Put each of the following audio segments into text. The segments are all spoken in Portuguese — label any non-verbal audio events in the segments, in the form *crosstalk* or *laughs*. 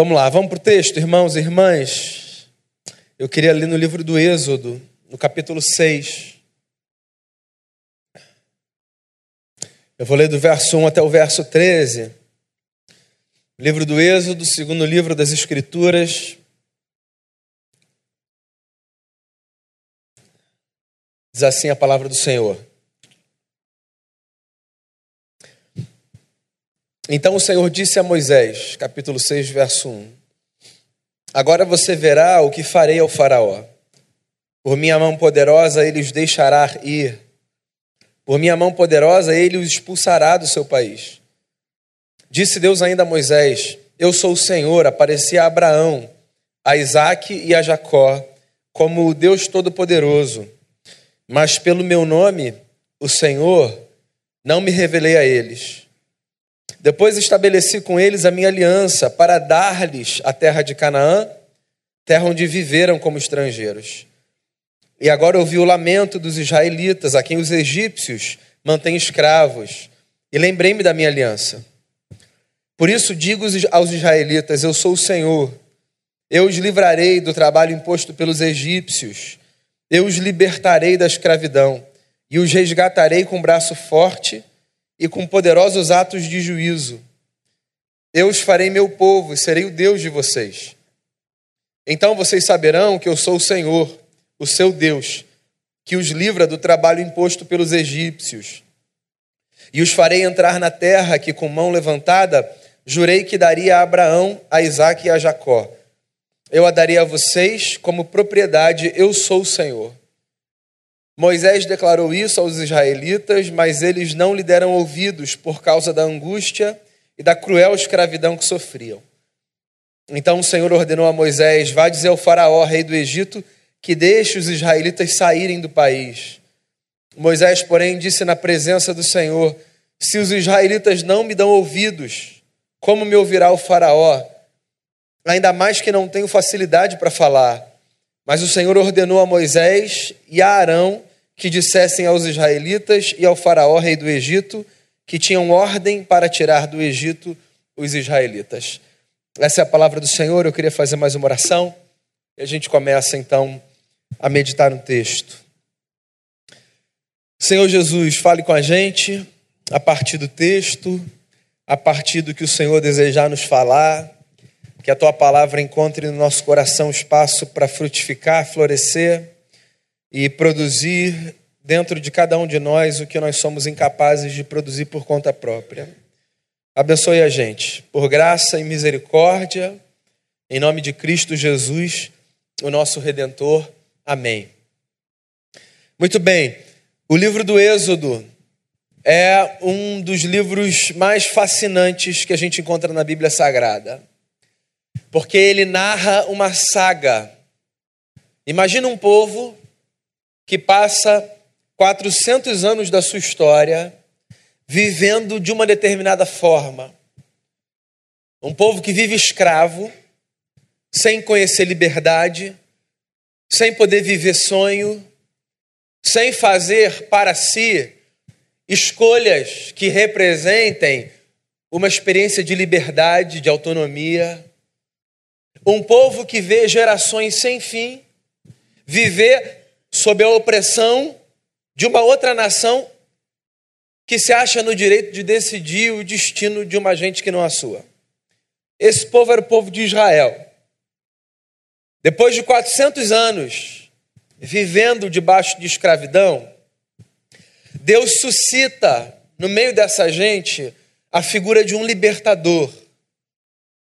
Vamos lá, vamos para o texto, irmãos e irmãs. Eu queria ler no livro do Êxodo, no capítulo 6. Eu vou ler do verso 1 até o verso 13. Livro do Êxodo, segundo livro das Escrituras. Diz assim a palavra do Senhor. Então o Senhor disse a Moisés, capítulo 6, verso 1: Agora você verá o que farei ao Faraó. Por minha mão poderosa ele os deixará ir. Por minha mão poderosa ele os expulsará do seu país. Disse Deus ainda a Moisés: Eu sou o Senhor, apareci a Abraão, a Isaque e a Jacó, como o Deus Todo-Poderoso. Mas pelo meu nome, o Senhor, não me revelei a eles. Depois estabeleci com eles a minha aliança para dar-lhes a terra de Canaã, terra onde viveram como estrangeiros. E agora ouvi o lamento dos israelitas, a quem os egípcios mantêm escravos, e lembrei-me da minha aliança. Por isso digo aos israelitas: Eu sou o Senhor. Eu os livrarei do trabalho imposto pelos egípcios. Eu os libertarei da escravidão e os resgatarei com braço forte e com poderosos atos de juízo. Eu os farei meu povo e serei o Deus de vocês. Então vocês saberão que eu sou o Senhor, o seu Deus, que os livra do trabalho imposto pelos egípcios. E os farei entrar na terra que, com mão levantada, jurei que daria a Abraão, a Isaque e a Jacó. Eu a daria a vocês como propriedade, eu sou o Senhor. Moisés declarou isso aos israelitas, mas eles não lhe deram ouvidos por causa da angústia e da cruel escravidão que sofriam. Então o Senhor ordenou a Moisés: Vá dizer ao Faraó, rei do Egito, que deixe os israelitas saírem do país. Moisés, porém, disse na presença do Senhor: Se os israelitas não me dão ouvidos, como me ouvirá o Faraó? Ainda mais que não tenho facilidade para falar. Mas o Senhor ordenou a Moisés e a Arão que dissessem aos israelitas e ao Faraó, rei do Egito, que tinham ordem para tirar do Egito os israelitas. Essa é a palavra do Senhor. Eu queria fazer mais uma oração e a gente começa então a meditar no texto. Senhor Jesus, fale com a gente a partir do texto, a partir do que o Senhor desejar nos falar, que a tua palavra encontre no nosso coração espaço para frutificar, florescer e produzir dentro de cada um de nós o que nós somos incapazes de produzir por conta própria. Abençoe a gente, por graça e misericórdia, em nome de Cristo Jesus, o nosso Redentor. Amém. Muito bem, o livro do Êxodo é um dos livros mais fascinantes que a gente encontra na Bíblia Sagrada, porque ele narra uma saga. Imagina um povo que passa 400 anos da sua história vivendo de uma determinada forma. Um povo que vive escravo, sem conhecer liberdade, sem poder viver sonho, sem fazer para si escolhas que representem uma experiência de liberdade, de autonomia. Um povo que vê gerações sem fim viver sob a opressão de uma outra nação que se acha no direito de decidir o destino de uma gente que não a sua. Esse povo era o povo de Israel. Depois de 400 anos vivendo debaixo de escravidão, Deus suscita no meio dessa gente a figura de um libertador.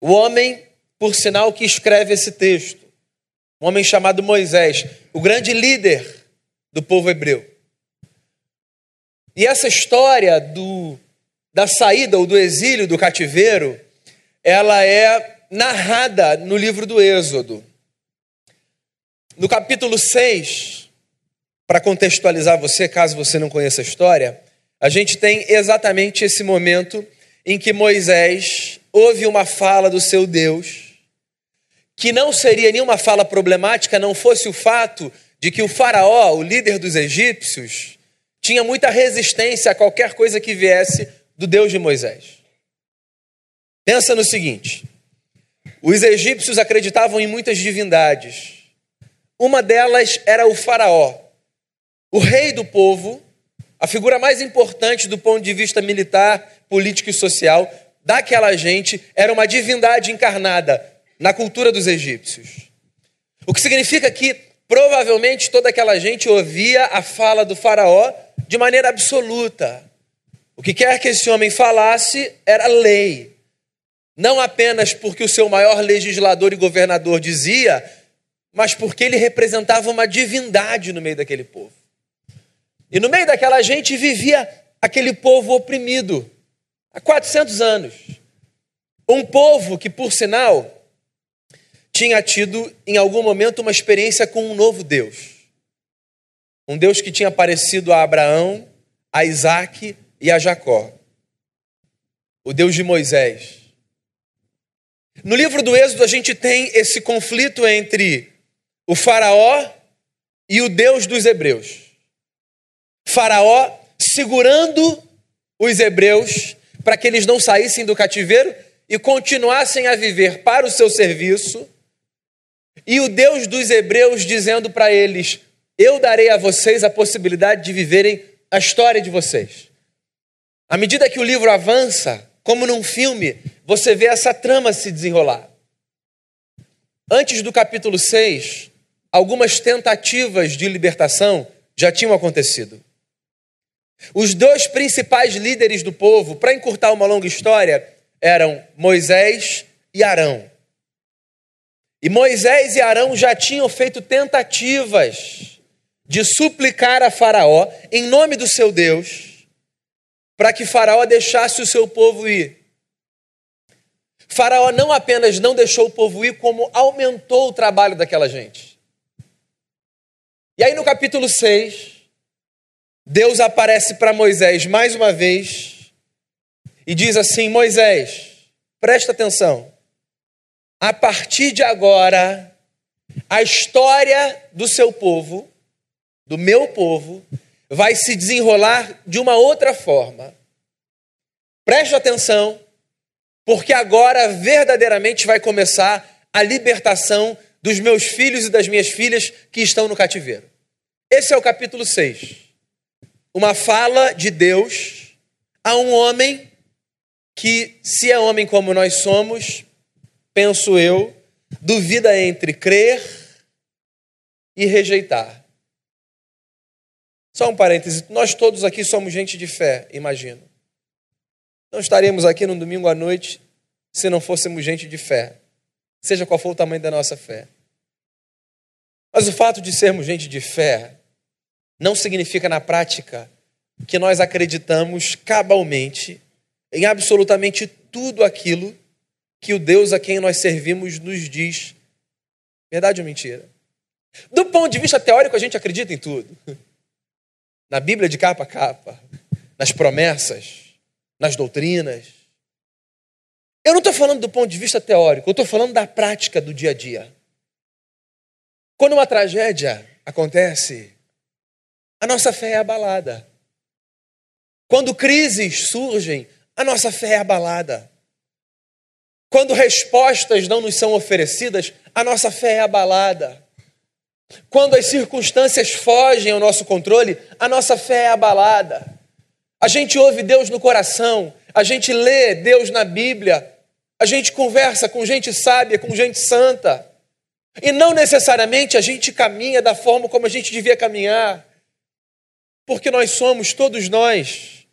O homem, por sinal, que escreve esse texto. Um homem chamado Moisés, o grande líder do povo hebreu. E essa história do, da saída ou do exílio do cativeiro, ela é narrada no livro do Êxodo. No capítulo 6, para contextualizar você, caso você não conheça a história, a gente tem exatamente esse momento em que Moisés ouve uma fala do seu Deus que não seria nenhuma fala problemática não fosse o fato de que o Faraó, o líder dos egípcios, tinha muita resistência a qualquer coisa que viesse do Deus de Moisés. Pensa no seguinte: Os egípcios acreditavam em muitas divindades. Uma delas era o Faraó, o rei do povo, a figura mais importante do ponto de vista militar, político e social daquela gente, era uma divindade encarnada na cultura dos egípcios. O que significa que provavelmente toda aquela gente ouvia a fala do Faraó de maneira absoluta. O que quer que esse homem falasse era lei. Não apenas porque o seu maior legislador e governador dizia, mas porque ele representava uma divindade no meio daquele povo. E no meio daquela gente vivia aquele povo oprimido há 400 anos. Um povo que, por sinal, tinha tido em algum momento uma experiência com um novo Deus. Um Deus que tinha aparecido a Abraão, a Isaac e a Jacó. O Deus de Moisés. No livro do Êxodo, a gente tem esse conflito entre o Faraó e o Deus dos Hebreus. Faraó segurando os hebreus para que eles não saíssem do cativeiro e continuassem a viver para o seu serviço, e o Deus dos hebreus dizendo para eles: Eu darei a vocês a possibilidade de viverem a história de vocês. À medida que o livro avança, como num filme, você vê essa trama se desenrolar. Antes do capítulo 6, algumas tentativas de libertação já tinham acontecido. Os dois principais líderes do povo, para encurtar uma longa história, eram Moisés e Arão. E Moisés e Arão já tinham feito tentativas de suplicar a Faraó, em nome do seu Deus, para que Faraó deixasse o seu povo ir. Faraó não apenas não deixou o povo ir, como aumentou o trabalho daquela gente. E aí no capítulo 6, Deus aparece para Moisés mais uma vez e diz assim: Moisés, presta atenção. A partir de agora, a história do seu povo, do meu povo, vai se desenrolar de uma outra forma. Preste atenção porque agora verdadeiramente vai começar a libertação dos meus filhos e das minhas filhas que estão no cativeiro. Esse é o capítulo 6. Uma fala de Deus a um homem que, se é homem como nós somos, penso eu, duvida entre crer e rejeitar. Só um parêntese, nós todos aqui somos gente de fé, imagino. Não estaríamos aqui no domingo à noite se não fôssemos gente de fé, seja qual for o tamanho da nossa fé. Mas o fato de sermos gente de fé não significa na prática que nós acreditamos cabalmente em absolutamente tudo aquilo que o Deus a quem nós servimos nos diz. Verdade ou mentira? Do ponto de vista teórico, a gente acredita em tudo. *laughs* Na Bíblia de capa a capa, nas promessas, nas doutrinas. Eu não estou falando do ponto de vista teórico, eu estou falando da prática do dia a dia. Quando uma tragédia acontece, a nossa fé é abalada. Quando crises surgem, a nossa fé é abalada. Quando respostas não nos são oferecidas, a nossa fé é abalada. Quando as circunstâncias fogem ao nosso controle, a nossa fé é abalada. A gente ouve Deus no coração, a gente lê Deus na Bíblia, a gente conversa com gente sábia, com gente santa. E não necessariamente a gente caminha da forma como a gente devia caminhar. Porque nós somos, todos nós,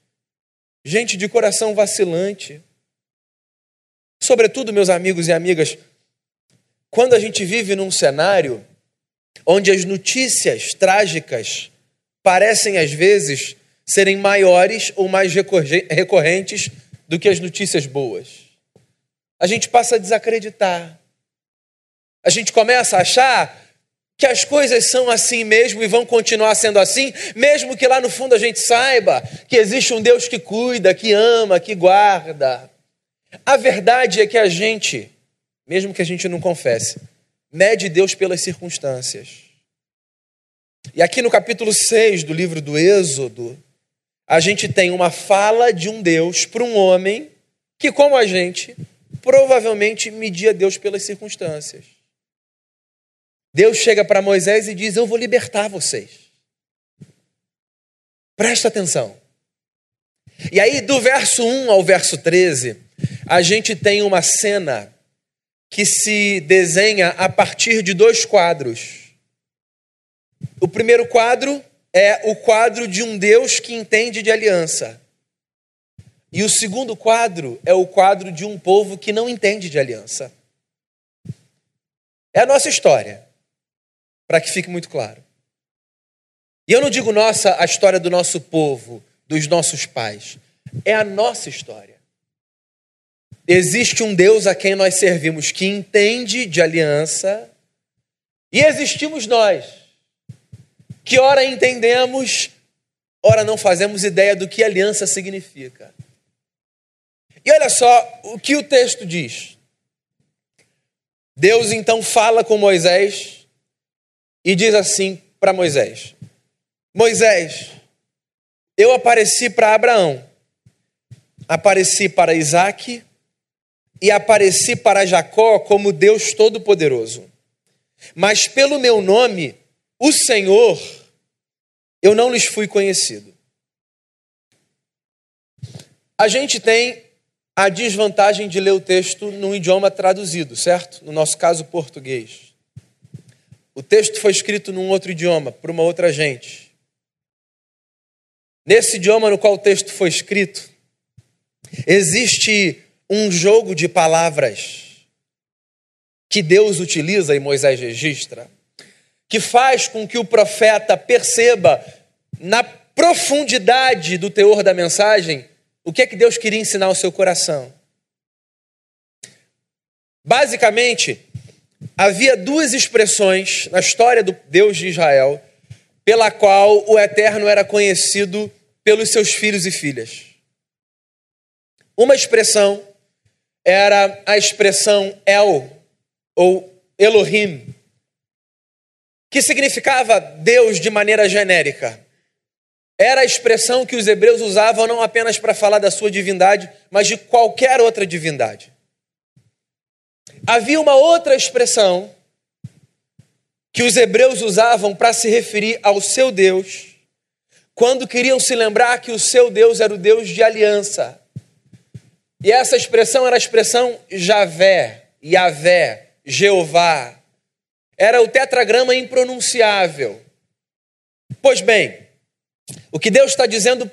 gente de coração vacilante. Sobretudo, meus amigos e amigas, quando a gente vive num cenário onde as notícias trágicas parecem às vezes serem maiores ou mais recorrentes do que as notícias boas. A gente passa a desacreditar. A gente começa a achar que as coisas são assim mesmo e vão continuar sendo assim, mesmo que lá no fundo a gente saiba que existe um Deus que cuida, que ama, que guarda. A verdade é que a gente, mesmo que a gente não confesse, mede Deus pelas circunstâncias. E aqui no capítulo 6 do livro do Êxodo, a gente tem uma fala de um Deus para um homem que, como a gente, provavelmente media Deus pelas circunstâncias. Deus chega para Moisés e diz: Eu vou libertar vocês. Presta atenção. E aí, do verso 1 ao verso 13, a gente tem uma cena que se desenha a partir de dois quadros. O primeiro quadro é o quadro de um Deus que entende de aliança. E o segundo quadro é o quadro de um povo que não entende de aliança. É a nossa história, para que fique muito claro. E eu não digo nossa, a história do nosso povo, dos nossos pais. É a nossa história. Existe um Deus a quem nós servimos que entende de aliança, e existimos nós, que ora entendemos, ora não fazemos ideia do que aliança significa. E olha só o que o texto diz. Deus então fala com Moisés e diz assim para Moisés: Moisés, eu apareci para Abraão, apareci para Isaac e apareci para Jacó como Deus Todo-Poderoso. Mas pelo meu nome, o Senhor, eu não lhes fui conhecido. A gente tem a desvantagem de ler o texto num idioma traduzido, certo? No nosso caso, português. O texto foi escrito num outro idioma, por uma outra gente. Nesse idioma no qual o texto foi escrito, existe um jogo de palavras que Deus utiliza e Moisés registra, que faz com que o profeta perceba na profundidade do teor da mensagem o que é que Deus queria ensinar ao seu coração? Basicamente, havia duas expressões na história do Deus de Israel pela qual o Eterno era conhecido pelos seus filhos e filhas. Uma expressão era a expressão El ou Elohim, que significava Deus de maneira genérica. Era a expressão que os hebreus usavam não apenas para falar da sua divindade, mas de qualquer outra divindade. Havia uma outra expressão que os hebreus usavam para se referir ao seu Deus, quando queriam se lembrar que o seu Deus era o Deus de aliança. E essa expressão era a expressão Javé, Yahvé, Jeová. Era o tetragrama impronunciável. Pois bem, o que Deus está dizendo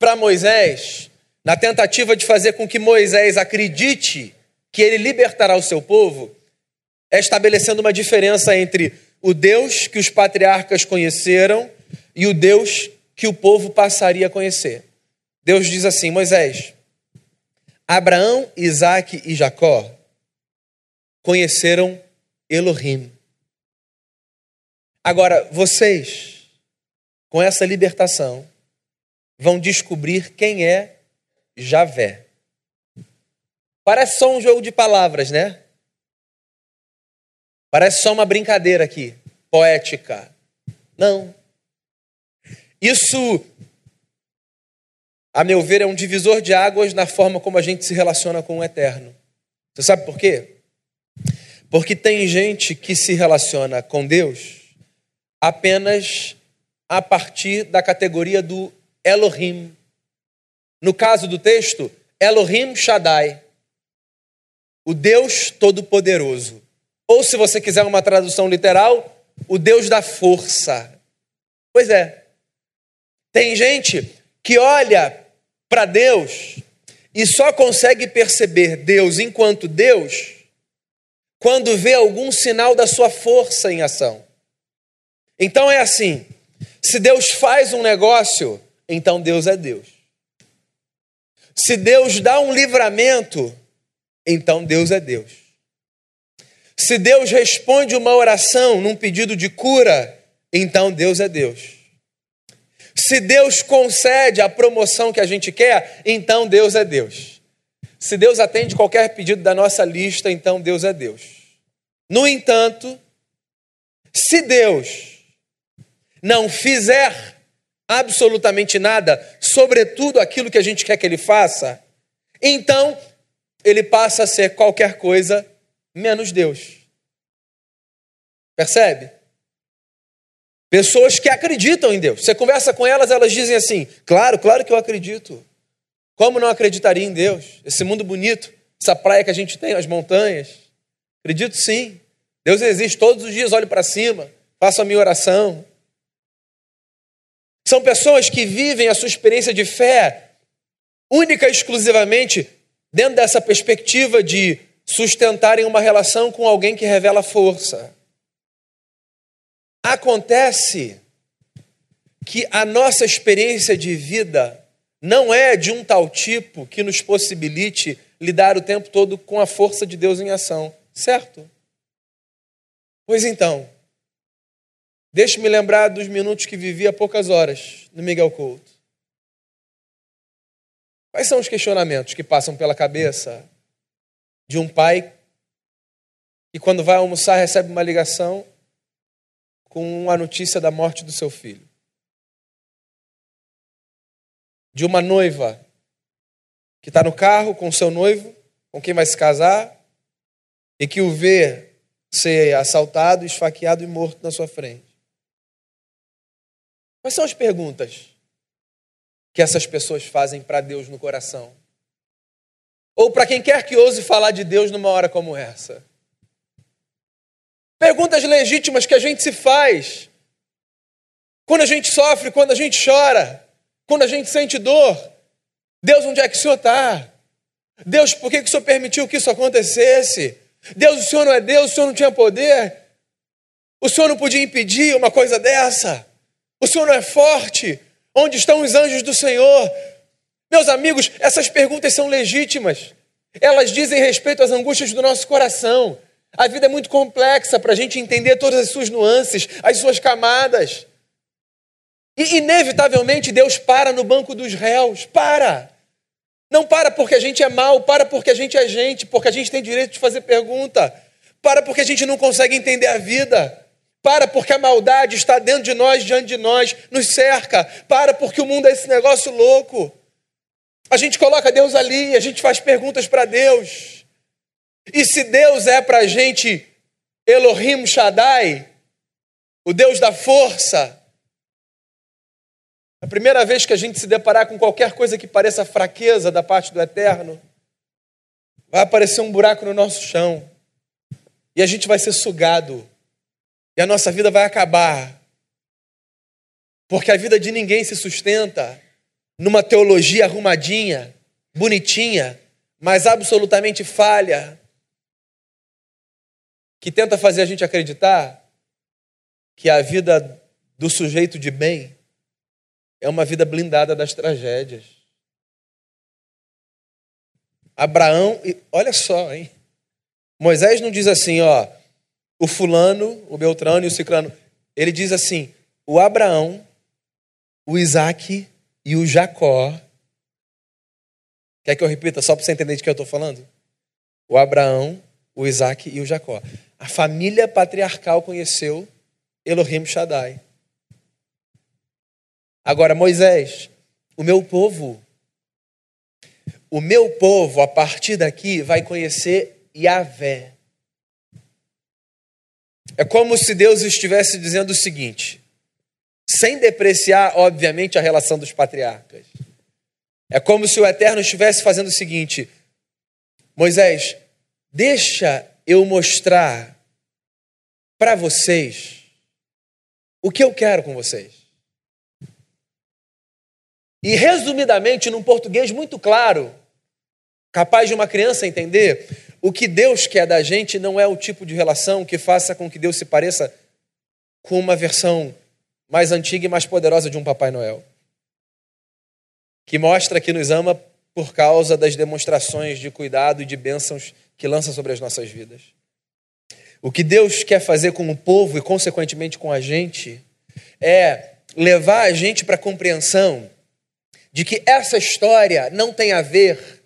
para Moisés, na tentativa de fazer com que Moisés acredite que ele libertará o seu povo, é estabelecendo uma diferença entre o Deus que os patriarcas conheceram e o Deus que o povo passaria a conhecer. Deus diz assim: Moisés, Abraão, Isaac e Jacó conheceram Elohim. Agora, vocês com essa libertação, vão descobrir quem é Javé. Parece só um jogo de palavras, né? Parece só uma brincadeira aqui, poética. Não. Isso, a meu ver, é um divisor de águas na forma como a gente se relaciona com o eterno. Você sabe por quê? Porque tem gente que se relaciona com Deus apenas a partir da categoria do Elohim. No caso do texto, Elohim Shaddai, o Deus Todo-Poderoso. Ou, se você quiser uma tradução literal, o Deus da força. Pois é. Tem gente que olha para Deus e só consegue perceber Deus enquanto Deus quando vê algum sinal da sua força em ação. Então é assim: se Deus faz um negócio, então Deus é Deus. Se Deus dá um livramento, então Deus é Deus. Se Deus responde uma oração num pedido de cura, então Deus é Deus. Se Deus concede a promoção que a gente quer, então Deus é Deus. Se Deus atende qualquer pedido da nossa lista, então Deus é Deus. No entanto, se Deus não fizer absolutamente nada, sobretudo aquilo que a gente quer que ele faça, então ele passa a ser qualquer coisa menos Deus. Percebe? Pessoas que acreditam em Deus. Você conversa com elas, elas dizem assim: Claro, claro que eu acredito. Como não acreditaria em Deus? Esse mundo bonito, essa praia que a gente tem, as montanhas. Acredito sim. Deus existe todos os dias, olho para cima, faço a minha oração. São pessoas que vivem a sua experiência de fé única e exclusivamente dentro dessa perspectiva de sustentarem uma relação com alguém que revela força. Acontece que a nossa experiência de vida não é de um tal tipo que nos possibilite lidar o tempo todo com a força de Deus em ação, certo? Pois então, deixe-me lembrar dos minutos que vivi há poucas horas no Miguel Couto. Quais são os questionamentos que passam pela cabeça de um pai que, quando vai almoçar, recebe uma ligação com a notícia da morte do seu filho? De uma noiva que está no carro com seu noivo, com quem vai se casar, e que o vê ser assaltado, esfaqueado e morto na sua frente. Quais são as perguntas que essas pessoas fazem para Deus no coração. Ou para quem quer que ouse falar de Deus numa hora como essa. Perguntas legítimas que a gente se faz quando a gente sofre, quando a gente chora, quando a gente sente dor. Deus, onde é que o Senhor está? Deus, por que, que o Senhor permitiu que isso acontecesse? Deus, o Senhor não é Deus, o Senhor não tinha poder? O Senhor não podia impedir uma coisa dessa? O Senhor não é forte? Onde estão os anjos do Senhor? Meus amigos, essas perguntas são legítimas. Elas dizem respeito às angústias do nosso coração. A vida é muito complexa para a gente entender todas as suas nuances, as suas camadas. E, inevitavelmente, Deus para no banco dos réus. Para! Não para porque a gente é mal, para porque a gente é gente, porque a gente tem direito de fazer pergunta. Para porque a gente não consegue entender a vida. Para porque a maldade está dentro de nós, diante de nós, nos cerca. Para porque o mundo é esse negócio louco. A gente coloca Deus ali, a gente faz perguntas para Deus. E se Deus é para a gente Elohim Shaddai, o Deus da força, a primeira vez que a gente se deparar com qualquer coisa que pareça fraqueza da parte do Eterno, vai aparecer um buraco no nosso chão. E a gente vai ser sugado. E a nossa vida vai acabar. Porque a vida de ninguém se sustenta numa teologia arrumadinha, bonitinha, mas absolutamente falha, que tenta fazer a gente acreditar que a vida do sujeito de bem é uma vida blindada das tragédias. Abraão, olha só, hein? Moisés não diz assim, ó, o fulano, o Beltrano e o Ciclano. Ele diz assim: o Abraão, o Isaac e o Jacó. Quer que eu repita só para você entender de que eu estou falando? O Abraão, o Isaac e o Jacó. A família patriarcal conheceu Elohim Shaddai. Agora, Moisés, o meu povo, o meu povo, a partir daqui, vai conhecer Yahvé. É como se Deus estivesse dizendo o seguinte, sem depreciar, obviamente, a relação dos patriarcas. É como se o Eterno estivesse fazendo o seguinte: Moisés, deixa eu mostrar para vocês o que eu quero com vocês. E resumidamente, num português muito claro, capaz de uma criança entender, o que Deus quer da gente não é o tipo de relação que faça com que Deus se pareça com uma versão mais antiga e mais poderosa de um Papai Noel. Que mostra que nos ama por causa das demonstrações de cuidado e de bênçãos que lança sobre as nossas vidas. O que Deus quer fazer com o povo e, consequentemente, com a gente, é levar a gente para a compreensão de que essa história não tem a ver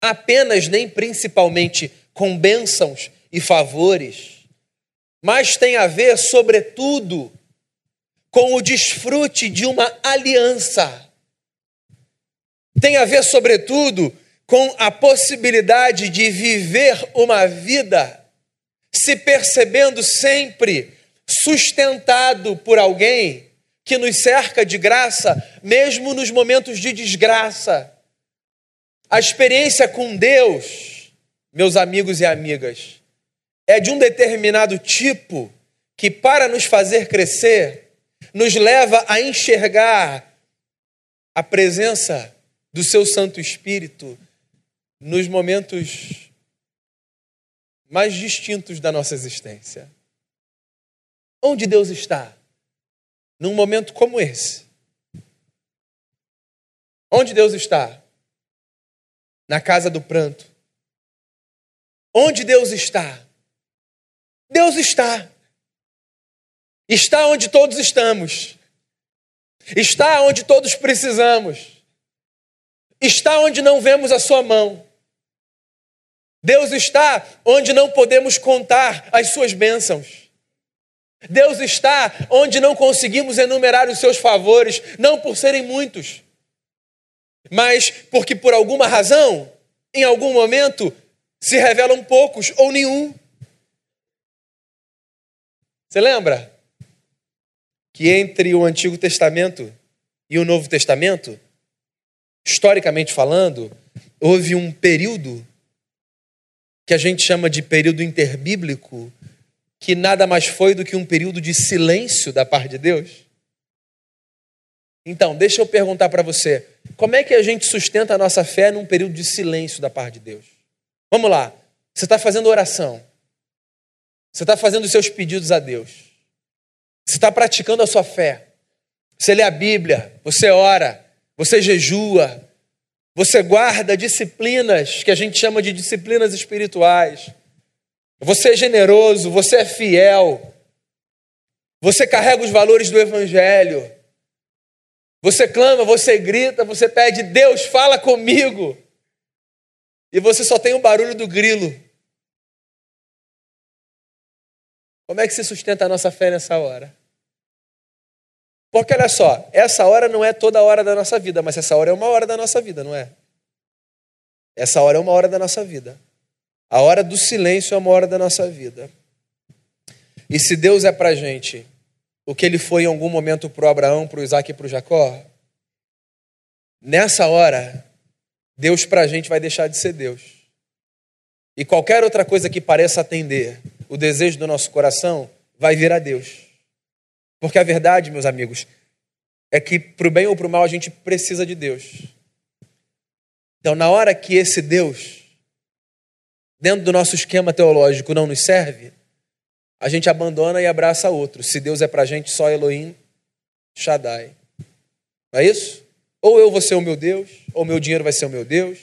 apenas nem principalmente com bênçãos e favores, mas tem a ver, sobretudo, com o desfrute de uma aliança. Tem a ver, sobretudo, com a possibilidade de viver uma vida se percebendo sempre sustentado por alguém que nos cerca de graça, mesmo nos momentos de desgraça. A experiência com Deus, meus amigos e amigas, é de um determinado tipo que, para nos fazer crescer, nos leva a enxergar a presença do Seu Santo Espírito nos momentos mais distintos da nossa existência. Onde Deus está? Num momento como esse. Onde Deus está? Na casa do pranto. Onde Deus está? Deus está. Está onde todos estamos. Está onde todos precisamos. Está onde não vemos a sua mão. Deus está onde não podemos contar as suas bênçãos. Deus está onde não conseguimos enumerar os seus favores, não por serem muitos, mas porque por alguma razão, em algum momento, se revelam poucos ou nenhum. Você lembra que entre o Antigo Testamento e o Novo Testamento, historicamente falando, houve um período que a gente chama de período interbíblico, que nada mais foi do que um período de silêncio da parte de Deus? Então, deixa eu perguntar para você: como é que a gente sustenta a nossa fé num período de silêncio da parte de Deus? Vamos lá, você está fazendo oração, você está fazendo os seus pedidos a Deus, você está praticando a sua fé, você lê a Bíblia, você ora, você jejua, você guarda disciplinas que a gente chama de disciplinas espirituais. Você é generoso, você é fiel. Você carrega os valores do Evangelho. Você clama, você grita, você pede, Deus, fala comigo. E você só tem o barulho do grilo. Como é que se sustenta a nossa fé nessa hora? Porque olha só, essa hora não é toda hora da nossa vida, mas essa hora é uma hora da nossa vida, não é? Essa hora é uma hora da nossa vida. A hora do silêncio é uma hora da nossa vida. E se Deus é para gente o que ele foi em algum momento para Abraão, para Isaac e para Jacó, nessa hora, Deus para a gente vai deixar de ser Deus. E qualquer outra coisa que pareça atender o desejo do nosso coração vai vir a Deus. Porque a verdade, meus amigos, é que para o bem ou para o mal a gente precisa de Deus. Então, na hora que esse Deus, dentro do nosso esquema teológico, não nos serve, a gente abandona e abraça outro. Se Deus é para a gente, só Elohim, Shaddai. Não é isso? Ou eu vou ser o meu Deus, ou meu dinheiro vai ser o meu Deus,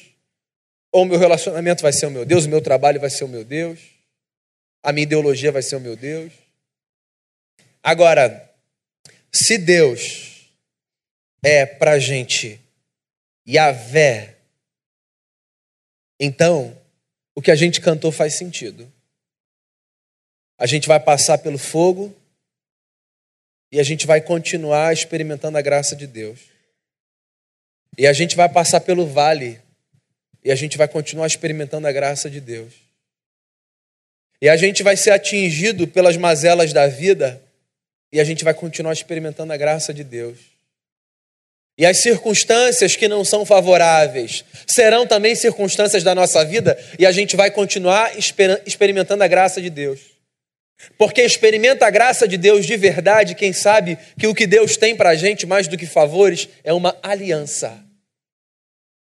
ou meu relacionamento vai ser o meu Deus, o meu trabalho vai ser o meu Deus, a minha ideologia vai ser o meu Deus. Agora, se Deus é para gente Yahvé, então o que a gente cantou faz sentido. A gente vai passar pelo fogo e a gente vai continuar experimentando a graça de Deus. E a gente vai passar pelo vale e a gente vai continuar experimentando a graça de Deus. E a gente vai ser atingido pelas mazelas da vida e a gente vai continuar experimentando a graça de Deus. E as circunstâncias que não são favoráveis serão também circunstâncias da nossa vida e a gente vai continuar experimentando a graça de Deus. Porque experimenta a graça de Deus de verdade, quem sabe que o que Deus tem para a gente, mais do que favores, é uma aliança.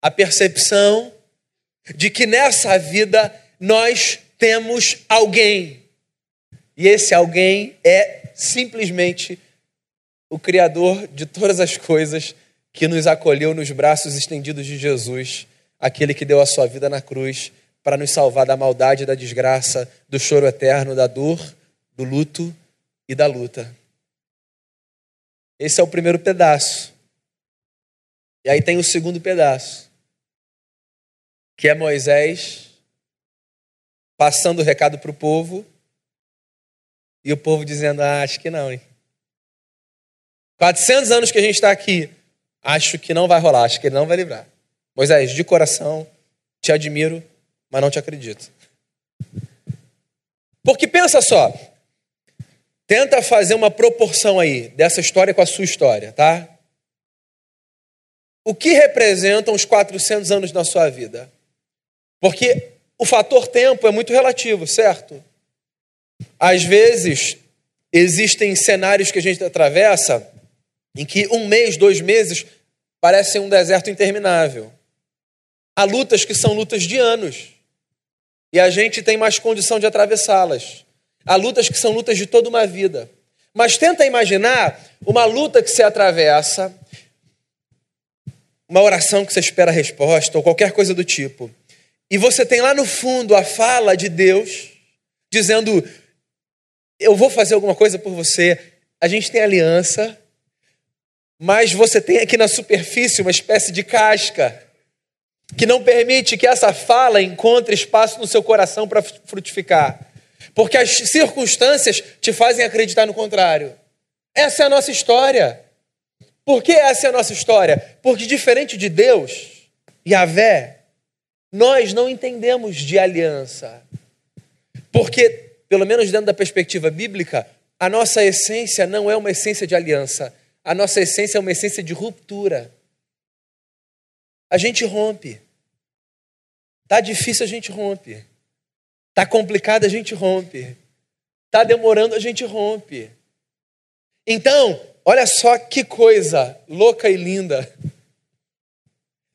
A percepção de que nessa vida nós temos alguém. E esse alguém é simplesmente o Criador de todas as coisas que nos acolheu nos braços estendidos de Jesus, aquele que deu a sua vida na cruz para nos salvar da maldade, da desgraça, do choro eterno, da dor, do luto e da luta. Esse é o primeiro pedaço. E aí tem o segundo pedaço, que é Moisés passando o recado para o povo e o povo dizendo: ah, acho que não, hein? 400 anos que a gente está aqui, acho que não vai rolar, acho que ele não vai livrar. Moisés, de coração, Te admiro, mas não te acredito. Porque pensa só, tenta fazer uma proporção aí dessa história com a sua história, tá? O que representam os 400 anos na sua vida? Porque o fator tempo é muito relativo, certo? Às vezes, existem cenários que a gente atravessa em que um mês, dois meses parecem um deserto interminável. Há lutas que são lutas de anos e a gente tem mais condição de atravessá-las. Há lutas que são lutas de toda uma vida. Mas tenta imaginar uma luta que se atravessa, uma oração que você espera a resposta, ou qualquer coisa do tipo. E você tem lá no fundo a fala de Deus dizendo: Eu vou fazer alguma coisa por você. A gente tem aliança, mas você tem aqui na superfície uma espécie de casca que não permite que essa fala encontre espaço no seu coração para frutificar. Porque as circunstâncias te fazem acreditar no contrário. Essa é a nossa história. Por que essa é a nossa história? Porque, diferente de Deus, Yahvé, nós não entendemos de aliança. Porque, pelo menos dentro da perspectiva bíblica, a nossa essência não é uma essência de aliança. A nossa essência é uma essência de ruptura. A gente rompe. Tá difícil, a gente rompe. Tá complicado, a gente rompe. Tá demorando, a gente rompe. Então, olha só que coisa louca e linda.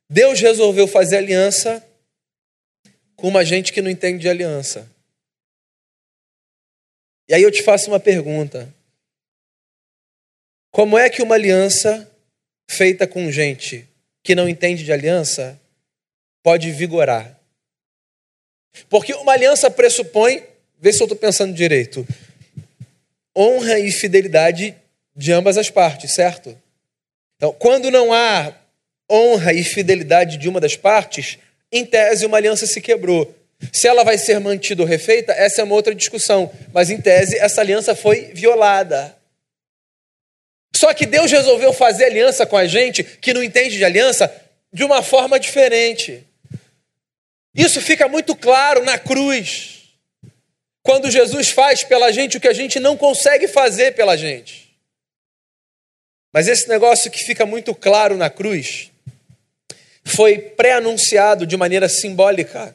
Deus resolveu fazer aliança com uma gente que não entende de aliança. E aí eu te faço uma pergunta: Como é que uma aliança feita com gente que não entende de aliança pode vigorar? Porque uma aliança pressupõe, vê se eu estou pensando direito, honra e fidelidade de ambas as partes, certo? Então, quando não há honra e fidelidade de uma das partes, em tese uma aliança se quebrou. Se ela vai ser mantida ou refeita, essa é uma outra discussão. Mas em tese, essa aliança foi violada. Só que Deus resolveu fazer aliança com a gente que não entende de aliança de uma forma diferente. Isso fica muito claro na cruz. Quando Jesus faz pela gente o que a gente não consegue fazer pela gente. Mas esse negócio que fica muito claro na cruz foi pré-anunciado de maneira simbólica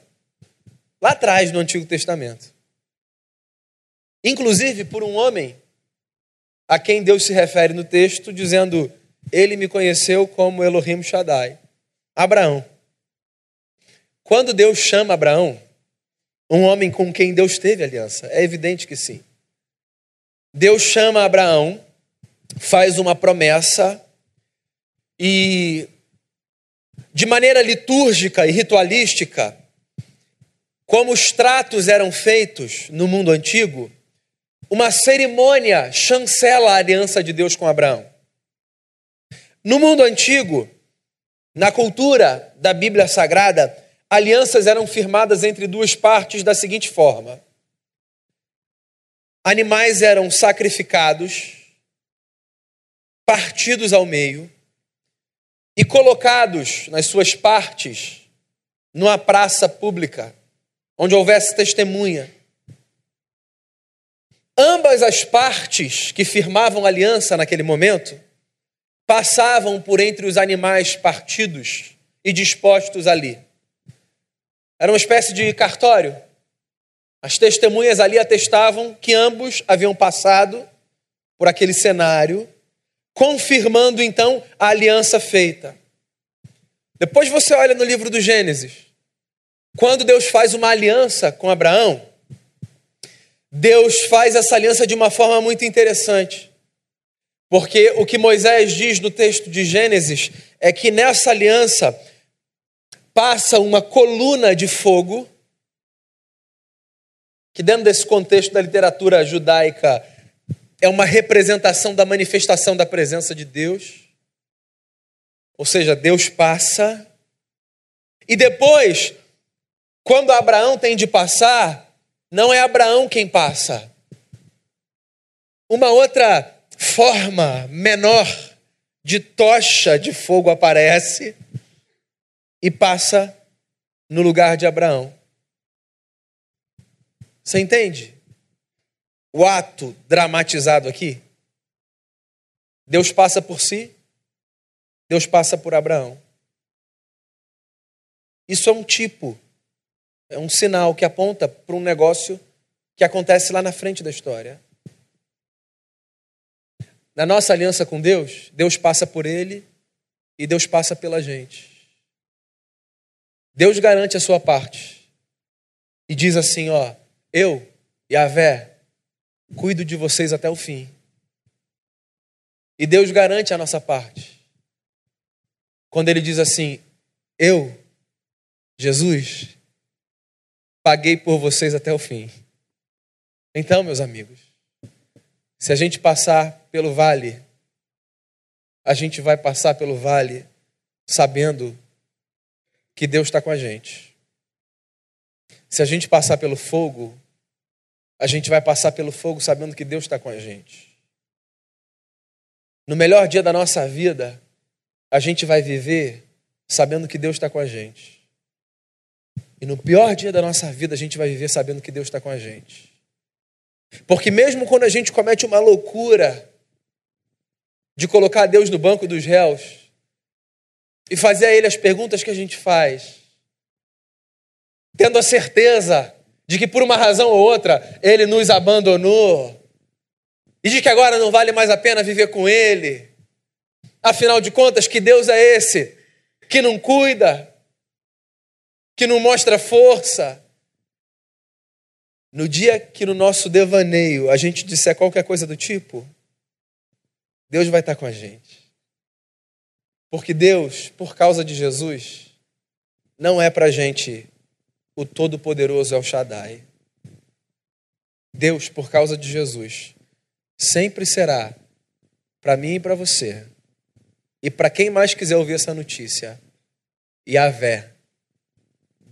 lá atrás no Antigo Testamento. Inclusive por um homem a quem Deus se refere no texto, dizendo: Ele me conheceu como Elohim Shaddai, Abraão. Quando Deus chama Abraão, um homem com quem Deus teve aliança, é evidente que sim. Deus chama Abraão, faz uma promessa e, de maneira litúrgica e ritualística, como os tratos eram feitos no mundo antigo, uma cerimônia chancela a aliança de Deus com Abraão. No mundo antigo, na cultura da Bíblia Sagrada, alianças eram firmadas entre duas partes da seguinte forma: animais eram sacrificados, partidos ao meio e colocados nas suas partes numa praça pública, onde houvesse testemunha. Ambas as partes que firmavam aliança naquele momento passavam por entre os animais partidos e dispostos ali. Era uma espécie de cartório. As testemunhas ali atestavam que ambos haviam passado por aquele cenário, confirmando então a aliança feita. Depois você olha no livro do Gênesis. Quando Deus faz uma aliança com Abraão, Deus faz essa aliança de uma forma muito interessante. Porque o que Moisés diz no texto de Gênesis é que nessa aliança passa uma coluna de fogo, que dentro desse contexto da literatura judaica é uma representação da manifestação da presença de Deus. Ou seja, Deus passa. E depois, quando Abraão tem de passar, não é Abraão quem passa. Uma outra forma menor de tocha de fogo aparece e passa no lugar de Abraão. Você entende? O ato dramatizado aqui. Deus passa por si, Deus passa por Abraão. Isso é um tipo, é um sinal que aponta para um negócio que acontece lá na frente da história. Na nossa aliança com Deus, Deus passa por ele e Deus passa pela gente. Deus garante a sua parte e diz assim: Ó, eu, Yahvé, cuido de vocês até o fim. E Deus garante a nossa parte. Quando ele diz assim: Eu, Jesus, paguei por vocês até o fim. Então, meus amigos, se a gente passar pelo vale, a gente vai passar pelo vale sabendo que Deus está com a gente. Se a gente passar pelo fogo, a gente vai passar pelo fogo sabendo que Deus está com a gente. No melhor dia da nossa vida, a gente vai viver sabendo que Deus está com a gente. E no pior dia da nossa vida, a gente vai viver sabendo que Deus está com a gente. Porque mesmo quando a gente comete uma loucura de colocar Deus no banco dos réus e fazer a Ele as perguntas que a gente faz, tendo a certeza de que por uma razão ou outra Ele nos abandonou e de que agora não vale mais a pena viver com Ele. Afinal de contas, que Deus é esse que não cuida, que não mostra força. No dia que no nosso devaneio a gente disser qualquer coisa do tipo, Deus vai estar com a gente. Porque Deus, por causa de Jesus, não é para a gente o Todo-Poderoso El Shaddai. Deus, por causa de Jesus, sempre será para mim e para você, e para quem mais quiser ouvir essa notícia, Yahvé,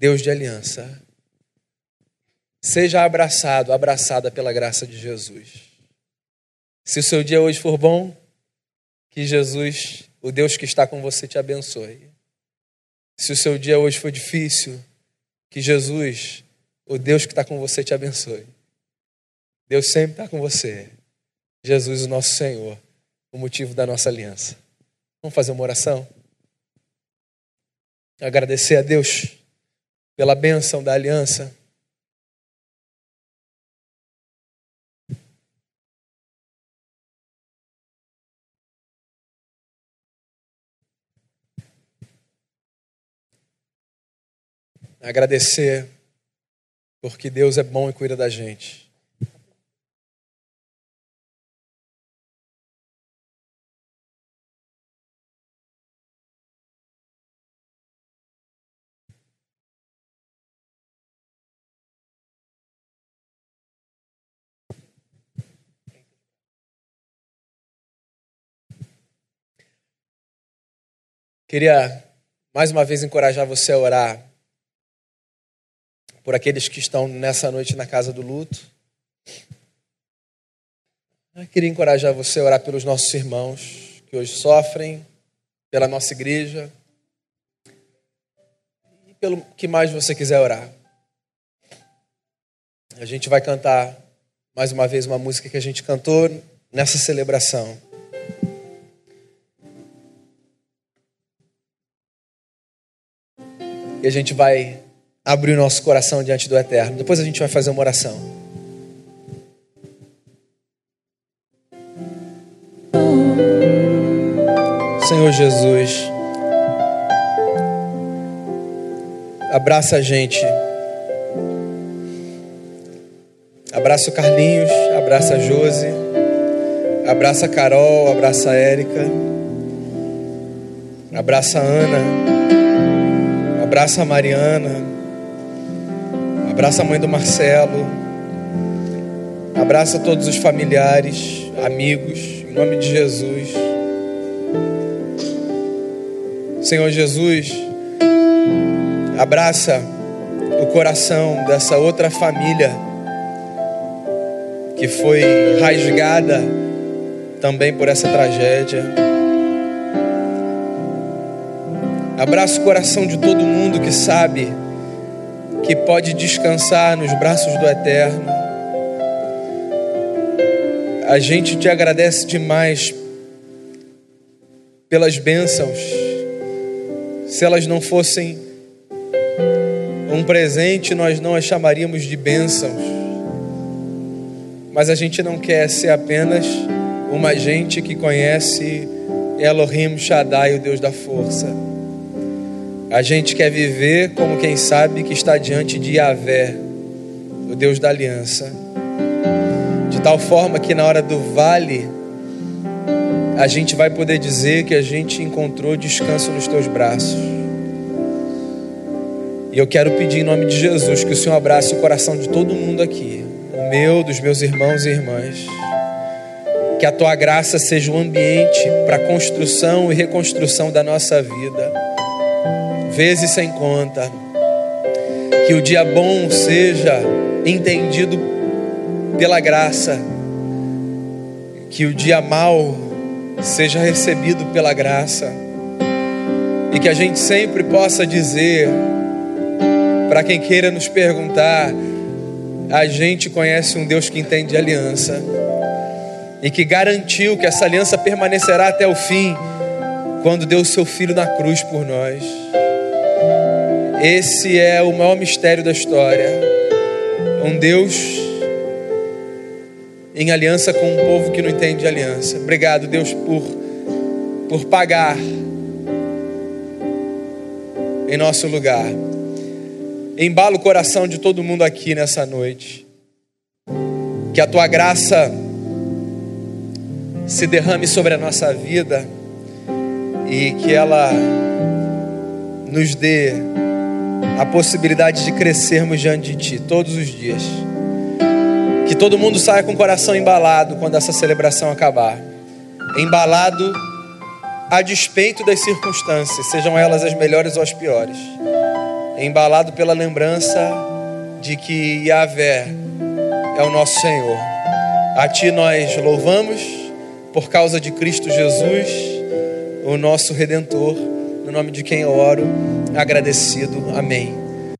Deus de aliança. Seja abraçado, abraçada pela graça de Jesus. Se o seu dia hoje for bom, que Jesus, o Deus que está com você, te abençoe. Se o seu dia hoje for difícil, que Jesus, o Deus que está com você, te abençoe. Deus sempre está com você. Jesus, o nosso Senhor, o motivo da nossa aliança. Vamos fazer uma oração? Agradecer a Deus pela bênção da aliança. Agradecer porque Deus é bom e cuida da gente. Queria mais uma vez encorajar você a orar por aqueles que estão nessa noite na casa do luto. Eu queria encorajar você a orar pelos nossos irmãos que hoje sofrem, pela nossa igreja e pelo que mais você quiser orar. A gente vai cantar mais uma vez uma música que a gente cantou nessa celebração. E a gente vai abrir o nosso coração diante do Eterno. Depois a gente vai fazer uma oração. Senhor Jesus, abraça a gente. Abraça o Carlinhos, abraça a Josi, abraça a Carol, abraça a Érica, abraça a Ana. Abraça a Mariana. Abraça a mãe do Marcelo. Abraça todos os familiares, amigos, em nome de Jesus. Senhor Jesus, abraça o coração dessa outra família que foi rasgada também por essa tragédia. Abraça o coração de todo mundo que sabe que pode descansar nos braços do Eterno. A gente te agradece demais pelas bênçãos. Se elas não fossem um presente, nós não as chamaríamos de bênçãos. Mas a gente não quer ser apenas uma gente que conhece Elohim Shaddai, o Deus da força. A gente quer viver como quem sabe que está diante de Yahvé, o Deus da aliança. De tal forma que na hora do vale, a gente vai poder dizer que a gente encontrou descanso nos teus braços. E eu quero pedir em nome de Jesus que o Senhor abrace o coração de todo mundo aqui, o meu, dos meus irmãos e irmãs. Que a tua graça seja um ambiente para construção e reconstrução da nossa vida, vezes sem conta. Que o dia bom seja entendido pela graça, que o dia mal seja recebido pela graça, e que a gente sempre possa dizer para quem queira nos perguntar: a gente conhece um Deus que entende aliança e que garantiu que essa aliança permanecerá até o fim, quando deu o seu filho na cruz por nós. Esse é o maior mistério da história. Um Deus em aliança com um povo que não entende aliança. Obrigado, Deus, por, por pagar em nosso lugar. Embala o coração de todo mundo aqui nessa noite. Que a tua graça se derrame sobre a nossa vida e que ela nos dê a possibilidade de crescermos diante de Ti todos os dias. Que todo mundo saia com o coração embalado quando essa celebração acabar embalado a despeito das circunstâncias, sejam elas as melhores ou as piores embalado pela lembrança de que Yahvé é o nosso Senhor. A Ti nós louvamos por causa de Cristo Jesus, o nosso Redentor, no nome de quem eu oro, agradecido. Amém.